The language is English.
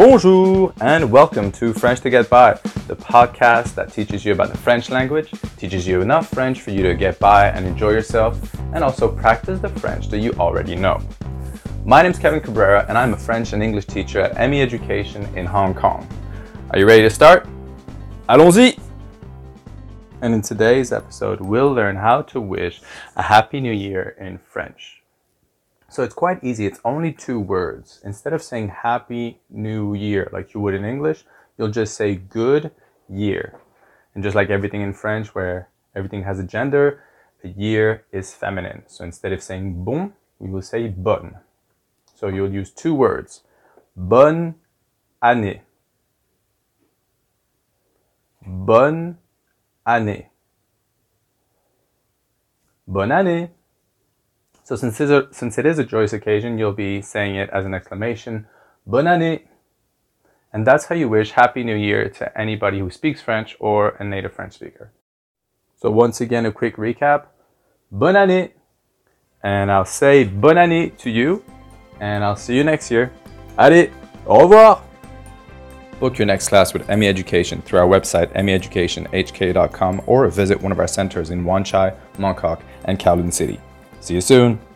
Bonjour and welcome to French to Get By, the podcast that teaches you about the French language, teaches you enough French for you to get by and enjoy yourself, and also practice the French that you already know. My name is Kevin Cabrera and I'm a French and English teacher at ME Education in Hong Kong. Are you ready to start? Allons-y! And in today's episode, we'll learn how to wish a Happy New Year in French. So it's quite easy. It's only two words. Instead of saying Happy New Year like you would in English, you'll just say Good Year. And just like everything in French, where everything has a gender, a year is feminine. So instead of saying bon, we will say bonne. So you'll use two words. Bonne année. Bonne année. Bonne année. So since a, since it is a joyous occasion, you'll be saying it as an exclamation, Bonne année. And that's how you wish Happy New Year to anybody who speaks French or a native French speaker. So once again, a quick recap. Bonne année. And I'll say bonne année to you. And I'll see you next year. Allez, au revoir. Book your next class with ME Education through our website, meeducationhk.com, or visit one of our centers in Wan Chai, Mong Kok, and Kowloon City. See you soon.